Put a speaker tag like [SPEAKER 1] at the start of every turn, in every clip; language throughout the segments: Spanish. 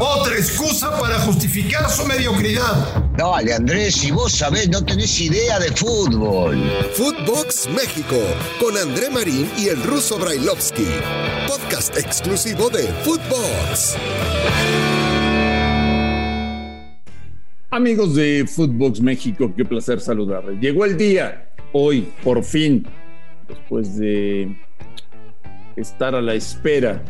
[SPEAKER 1] Otra excusa para justificar su mediocridad.
[SPEAKER 2] Dale, Andrés, si vos sabés, no tenés idea de fútbol.
[SPEAKER 3] Footbox México, con André Marín y el ruso Brailovsky. Podcast exclusivo de Footbox.
[SPEAKER 4] Amigos de Footbox México, qué placer saludarles. Llegó el día, hoy, por fin, después de estar a la espera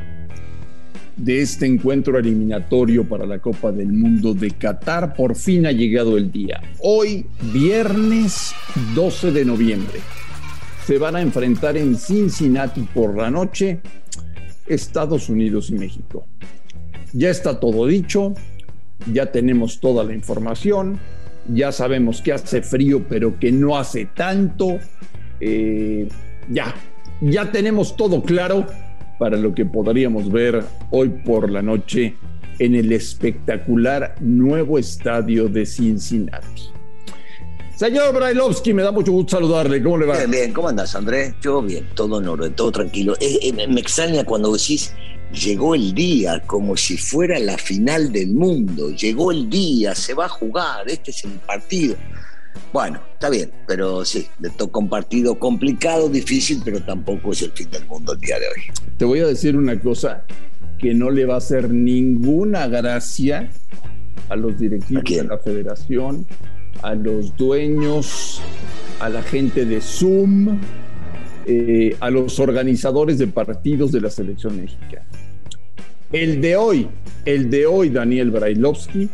[SPEAKER 4] de este encuentro eliminatorio para la Copa del Mundo de Qatar, por fin ha llegado el día. Hoy, viernes 12 de noviembre, se van a enfrentar en Cincinnati por la noche Estados Unidos y México. Ya está todo dicho, ya tenemos toda la información, ya sabemos que hace frío, pero que no hace tanto. Eh, ya, ya tenemos todo claro para lo que podríamos ver hoy por la noche en el espectacular nuevo estadio de Cincinnati. Señor Brailovsky, me da mucho gusto saludarle. ¿Cómo le va?
[SPEAKER 2] Bien, bien. ¿Cómo andas, Andrés? Yo bien, todo en orden, todo tranquilo. Eh, eh, me extraña cuando decís llegó el día, como si fuera la final del mundo. Llegó el día, se va a jugar, este es el partido. Bueno, está bien, pero sí, le toca un partido complicado, difícil, pero tampoco es el fin del mundo el día de hoy.
[SPEAKER 4] Te voy a decir una cosa que no le va a hacer ninguna gracia a los directivos de la federación, a los dueños, a la gente de Zoom, eh, a los organizadores de partidos de la selección mexicana. El de hoy, el de hoy, Daniel Brailovsky,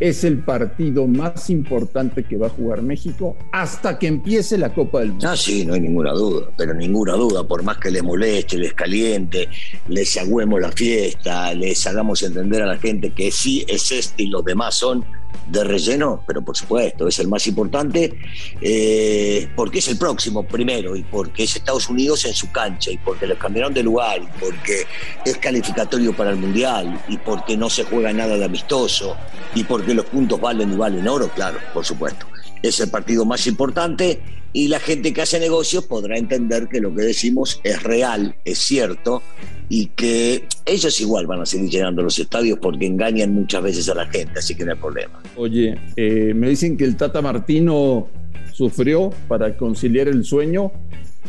[SPEAKER 4] es el partido más importante que va a jugar México hasta que empiece la Copa del Mundo.
[SPEAKER 2] Ah, sí, no hay ninguna duda, pero ninguna duda, por más que les moleste, les caliente, les agüemos la fiesta, les hagamos entender a la gente que sí es este y los demás son de relleno, pero por supuesto, es el más importante, eh, porque es el próximo primero, y porque es Estados Unidos en su cancha, y porque les cambiaron de lugar, y porque es calificatorio para el Mundial, y porque no se juega nada de amistoso, y porque los puntos valen y valen oro, claro, por supuesto. Es el partido más importante y la gente que hace negocios podrá entender que lo que decimos es real, es cierto, y que ellos igual van a seguir llenando los estadios porque engañan muchas veces a la gente, así que no hay problema.
[SPEAKER 4] Oye, eh, me dicen que el Tata Martino sufrió para conciliar el sueño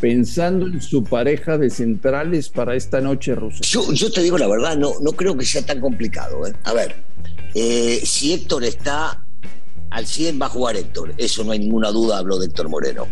[SPEAKER 4] pensando en su pareja de centrales para esta noche rusa.
[SPEAKER 2] Yo, te digo la verdad, no, no creo que sea tan complicado. ¿eh? A ver, eh, si Héctor está al 100 va a jugar Héctor, eso no hay ninguna duda, habló de Héctor Moreno.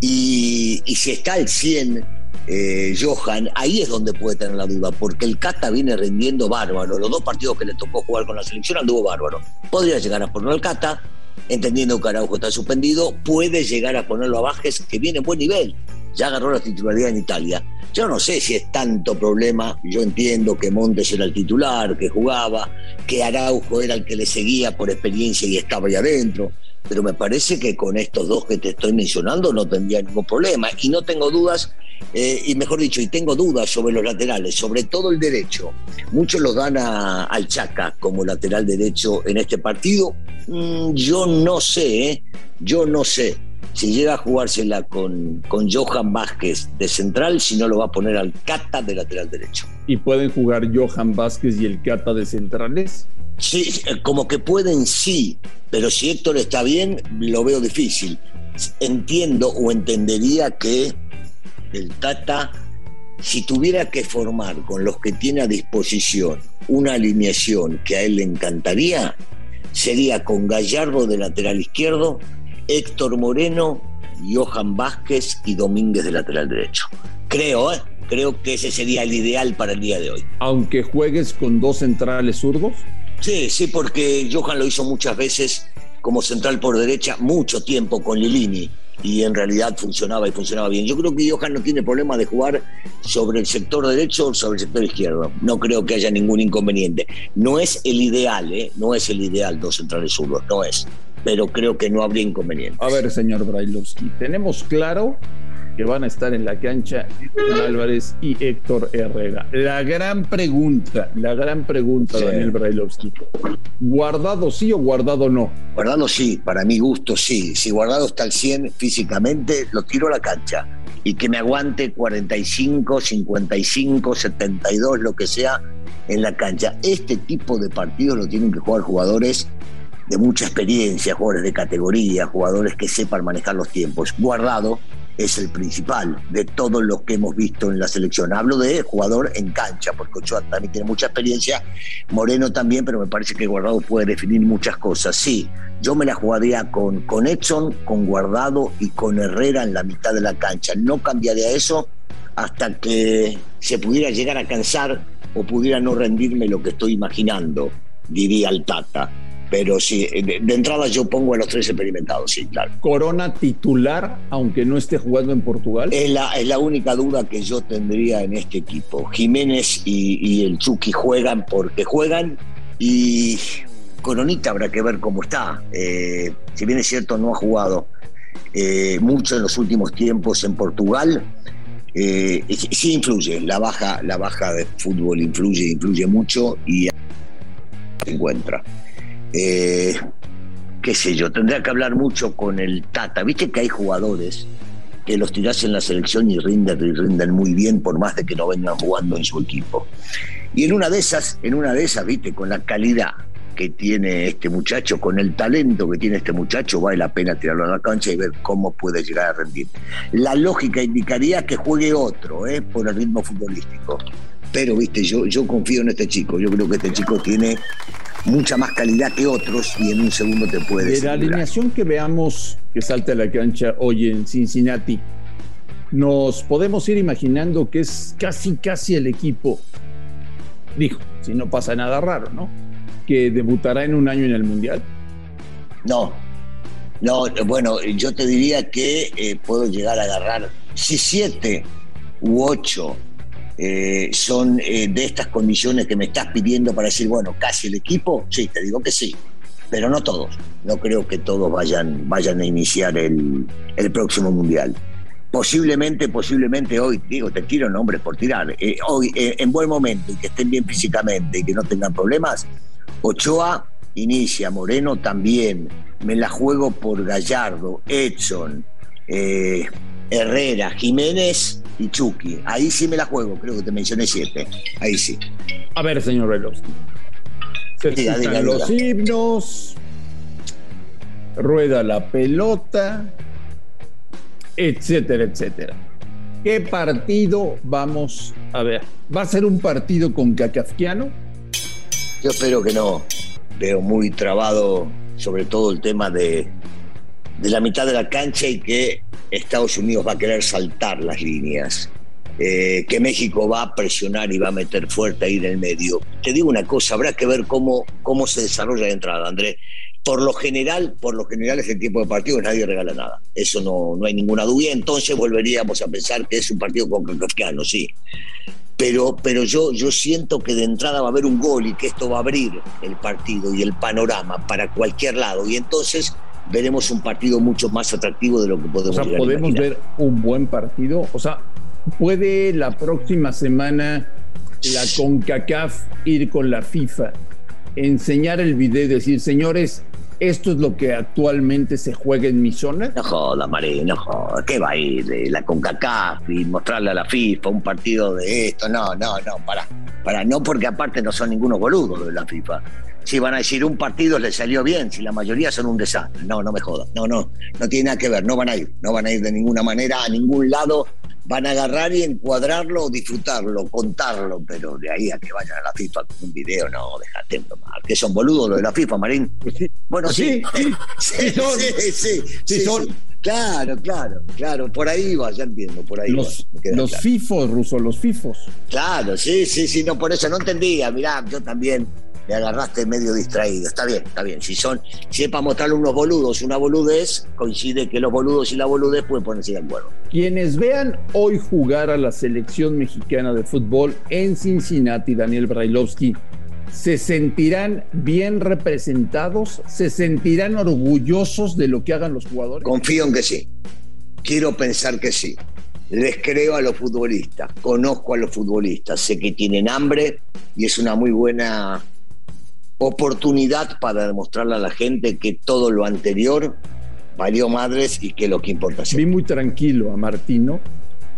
[SPEAKER 2] Y, si está al 100 eh, Johan, ahí es donde puede tener la duda, porque el Cata viene rindiendo bárbaro. Los dos partidos que le tocó jugar con la selección anduvo bárbaro. Podría llegar a ponerlo al Cata, entendiendo que Araujo está suspendido, puede llegar a ponerlo a Bajes, que viene en buen nivel. Ya agarró la titularidad en Italia. Yo no sé si es tanto problema. Yo entiendo que Montes era el titular, que jugaba, que Araujo era el que le seguía por experiencia y estaba ahí adentro pero me parece que con estos dos que te estoy mencionando no tendría ningún problema. Y no tengo dudas, eh, y mejor dicho, y tengo dudas sobre los laterales, sobre todo el derecho. Muchos lo dan a, al Chaca como lateral derecho en este partido. Mm, yo no sé, ¿eh? yo no sé si llega a jugársela con, con Johan Vázquez de central, si no lo va a poner al Cata de lateral derecho.
[SPEAKER 4] ¿Y pueden jugar Johan Vázquez y el Cata de centrales?
[SPEAKER 2] Sí, como que pueden sí, pero si Héctor está bien, lo veo difícil. Entiendo o entendería que el Tata, si tuviera que formar con los que tiene a disposición una alineación que a él le encantaría, sería con Gallardo de lateral izquierdo, Héctor Moreno, Johan Vázquez y Domínguez de lateral derecho. Creo, ¿eh? Creo que ese sería el ideal para el día de hoy.
[SPEAKER 4] Aunque juegues con dos centrales zurdos.
[SPEAKER 2] Sí, sí, porque Johan lo hizo muchas veces como central por derecha, mucho tiempo con Lilini y en realidad funcionaba y funcionaba bien. Yo creo que Johan no tiene problema de jugar sobre el sector derecho o sobre el sector izquierdo. No creo que haya ningún inconveniente. No es el ideal, ¿eh? No es el ideal dos centrales zurdos, no es. Pero creo que no habría inconveniente.
[SPEAKER 4] A ver, señor Brailovsky, tenemos claro que van a estar en la cancha Álvarez y Héctor Herrera. La gran pregunta, la gran pregunta, Daniel Brailovsky. ¿Guardado sí o guardado no?
[SPEAKER 2] Guardado sí, para mi gusto sí. Si guardado está al 100 físicamente, lo tiro a la cancha. Y que me aguante 45, 55, 72, lo que sea, en la cancha. Este tipo de partidos lo tienen que jugar jugadores de mucha experiencia, jugadores de categoría, jugadores que sepan manejar los tiempos. Guardado es el principal de todos los que hemos visto en la selección. Hablo de jugador en cancha, porque Ochoa también tiene mucha experiencia, Moreno también, pero me parece que Guardado puede definir muchas cosas. Sí, yo me la jugaría con, con Edson, con Guardado y con Herrera en la mitad de la cancha. No cambiaría eso hasta que se pudiera llegar a cansar o pudiera no rendirme lo que estoy imaginando, diría el Tata. Pero sí, de, entrada yo pongo a los tres experimentados, sí, claro.
[SPEAKER 4] ¿Corona titular, aunque no esté jugando en Portugal?
[SPEAKER 2] Es la, es la única duda que yo tendría en este equipo. Jiménez y, el Chucky juegan porque juegan y Coronita habrá que ver cómo está. Eh, si bien es cierto, no ha jugado eh, mucho en los últimos tiempos en Portugal. Eh, sí influye, la baja, la baja de fútbol influye, influye mucho y se encuentra. Eh, qué sé yo, tendría que hablar mucho con el Tata. Viste que hay jugadores que los tirás en la selección y rinden, y rinden muy bien por más de que no vengan jugando en su equipo. Y en una de esas, en una de esas, viste, con la calidad que tiene este muchacho, con el talento que tiene este muchacho, vale la pena tirarlo a la cancha y ver cómo puede llegar a rendir. La lógica indicaría que juegue otro, ¿eh? por el ritmo futbolístico. Pero, viste, yo, yo confío en este chico. Yo creo que este chico tiene mucha más calidad que otros y en un segundo te puede.
[SPEAKER 4] De la alineación que veamos que salta a la cancha hoy en Cincinnati, nos podemos ir imaginando que es casi, casi el equipo, dijo, si no pasa nada raro, ¿no? Que debutará en un año en el Mundial.
[SPEAKER 2] No, no, bueno, yo te diría que eh, puedo llegar a agarrar, si siete u ocho eh, son eh, de estas condiciones que me estás pidiendo para decir, bueno, casi el equipo, sí, te digo que sí, pero no todos. No creo que todos vayan, vayan a iniciar el, próximo mundial. Posiblemente, posiblemente hoy, digo, te tiro nombres por tirar, eh, hoy en buen momento y que estén bien físicamente y que no tengan problemas, Ochoa inicia, Moreno también, me la juego por Gallardo, Edson, Herrera, Jiménez y Chucky. Ahí sí me la juego, creo que te mencioné siete. Ahí sí.
[SPEAKER 4] A ver, señor Veloski. Se los himnos, rueda la pelota, etcétera, etcétera. ¿Qué partido vamos a ver? ¿Va a ser un partido con Kakaskiano?
[SPEAKER 2] Yo espero que no. Veo muy trabado, sobre todo el tema de, de la mitad de la cancha y que Estados Unidos va a querer saltar las líneas, eh, que México va a presionar y va a meter fuerte ahí en el medio. Te digo una cosa, habrá que ver cómo, cómo se desarrolla de entrada, Andrés. Por lo general, por lo general ese tipo de partidos nadie regala nada. Eso no, no hay ninguna duda. Entonces volveríamos a pensar que es un partido con sí. Pero, pero yo, yo siento que de entrada va a haber un gol y que esto va a abrir el partido y el panorama para cualquier lado. Y entonces veremos un partido mucho más atractivo de lo que podemos
[SPEAKER 4] O sea, podemos ver un buen partido. O sea, puede la próxima semana la CONCACAF ir con la FIFA, enseñar el video y decir, señores, esto es lo que actualmente se juega en mi zona.
[SPEAKER 2] No joda, María, no joda. ¿Qué va a ir de la CONCACAF y mostrarle a la FIFA un partido de esto? No, no, no, para. Para, no porque aparte no son ninguno boludo de la FIFA si van a decir un partido les salió bien, si la mayoría son un desastre. No, no me jodas. No, no, no tiene nada que ver. No van a ir. No van a ir de ninguna manera a ningún lado. Van a agarrar y encuadrarlo, disfrutarlo, contarlo, pero de ahí a que vayan a la FIFA con un video, no, déjate tomar. Que son boludos los de la FIFA, Marín. Bueno, sí. Sí, sí, sí, sí, son. Claro, claro, claro, por ahí va, ya entiendo, por ahí
[SPEAKER 4] los, Los FIFOs, Ruso, los FIFOs.
[SPEAKER 2] Claro, sí, sí, sí, no, por eso no entendía, mirá, yo también me agarraste medio distraído. Está bien, está bien. Si son, si es para mostrarle unos boludos, una boludez, coincide que los boludos y la boludez pueden ponerse de acuerdo.
[SPEAKER 4] Quienes vean hoy jugar a la selección mexicana de fútbol en Cincinnati, Daniel Brailovsky, ¿se sentirán bien representados? ¿Se sentirán orgullosos de lo que hagan los jugadores?
[SPEAKER 2] Confío en que sí. Quiero pensar que sí. les creo a los futbolistas, conozco a los futbolistas, sé que tienen hambre y es una muy buena oportunidad para demostrarle a la gente que todo lo anterior valió madres y que lo que importa es.
[SPEAKER 4] Vi muy tranquilo a Martino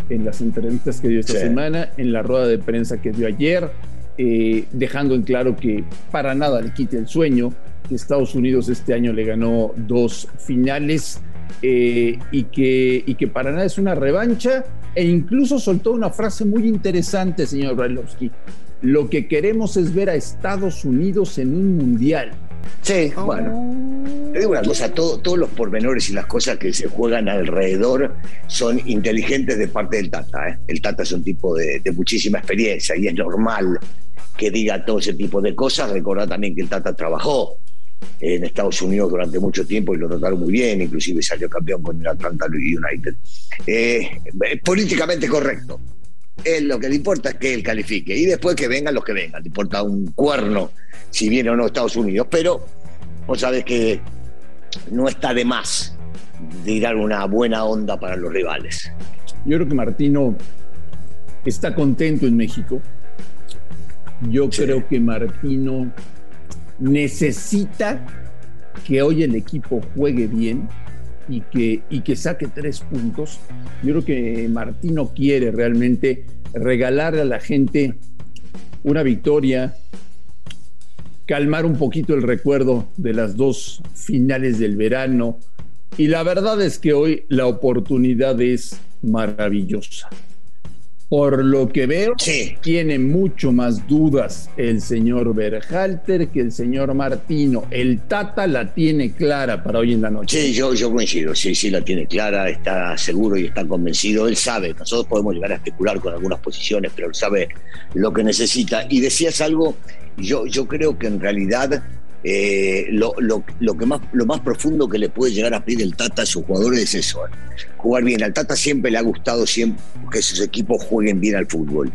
[SPEAKER 4] en las entrevistas que dio esta semana, en la rueda de prensa que dio ayer, eh, dejando en claro que para nada le quite el sueño, que Estados Unidos este año le ganó dos finales eh, y, que, y que para nada es una revancha e incluso soltó una frase muy interesante, señor Brailovsky. Lo que queremos es ver a Estados Unidos en un mundial.
[SPEAKER 2] Sí, oh. bueno. Te digo una cosa, todos los pormenores y las cosas que se juegan alrededor son inteligentes de parte del Tata. ¿eh? El Tata es un tipo de, de, muchísima experiencia y es normal que diga todo ese tipo de cosas. Recordad también que el Tata trabajó en Estados Unidos durante mucho tiempo y lo trataron muy bien, inclusive salió campeón con el Atlanta United. Eh, políticamente correcto. Él lo que le importa es que él califique y después que vengan los que vengan. Le importa un cuerno si viene o no Estados Unidos, pero vos sabés que no está de más tirar una buena onda para los rivales.
[SPEAKER 4] Yo creo que Martino está contento en México. Yo creo que Martino necesita que hoy el equipo juegue bien y que, y que saque tres puntos. Yo creo que Martino quiere realmente regalarle a la gente una victoria, calmar un poquito el recuerdo de las dos finales del verano. Y la verdad es que hoy la oportunidad es maravillosa. Por lo que veo, tiene mucho más dudas el señor Berhalter que el señor Martino. El Tata la tiene clara para hoy en la noche.
[SPEAKER 2] Sí, yo, yo coincido. Sí, sí, la tiene clara, está seguro y está convencido. Él sabe, nosotros podemos llegar a especular con algunas posiciones, pero él sabe lo que necesita. Y decías algo, yo, yo creo que en realidad eh, lo, que más, lo más profundo que le puede llegar a pedir el Tata a sus jugadores es eso, eh. jugar bien. Al Tata siempre le ha gustado siempre que sus equipos jueguen bien al fútbol.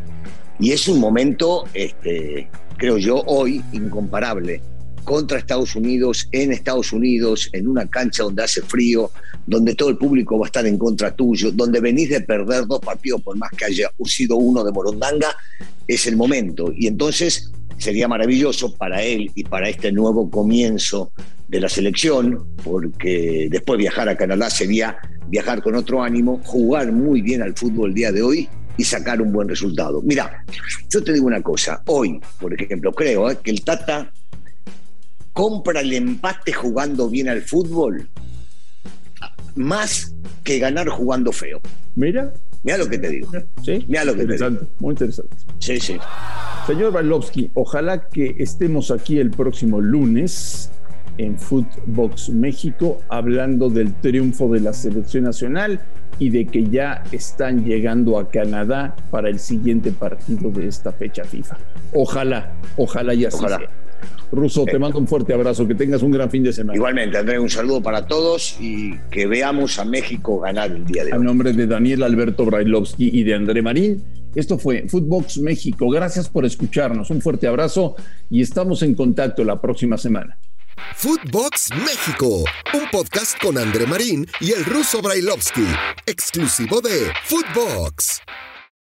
[SPEAKER 2] Y es un momento, este, creo yo, hoy incomparable contra Estados Unidos, en Estados Unidos, en una cancha donde hace frío, donde todo el público va a estar en contra tuyo, donde venís de perder dos partidos por más que haya sido uno de Morondanga, es el momento. Y entonces sería maravilloso para él y para este nuevo comienzo de la selección, porque después viajar a Canadá sería viajar con otro ánimo, jugar muy bien al fútbol el día de hoy y sacar un buen resultado. Mira, yo te digo una cosa, hoy, por ejemplo, creo ¿eh? que el Tata compra el empate jugando bien al fútbol más que ganar jugando feo.
[SPEAKER 4] Mira.
[SPEAKER 2] Mira lo que te digo.
[SPEAKER 4] Sí.
[SPEAKER 2] Mira lo que te
[SPEAKER 4] digo. Muy interesante.
[SPEAKER 2] Sí, sí.
[SPEAKER 4] Señor Bailovsky, ojalá que estemos aquí el próximo lunes en Footbox México hablando del triunfo de la selección nacional y de que ya están llegando a Canadá para el siguiente partido de esta fecha FIFA. Ojalá, ojalá ya ojalá. sea. Russo, te mando un fuerte abrazo, que tengas un gran fin de semana.
[SPEAKER 2] Igualmente, André, un saludo para todos y que veamos a México ganar el día de hoy.
[SPEAKER 4] A nombre de Daniel Alberto Brailovsky y de André Marín, esto fue Footbox México. Gracias por escucharnos. Un fuerte abrazo y estamos en contacto la próxima semana.
[SPEAKER 3] Footbox México, un podcast con André Marín y el ruso Brailovsky, exclusivo de Footbox.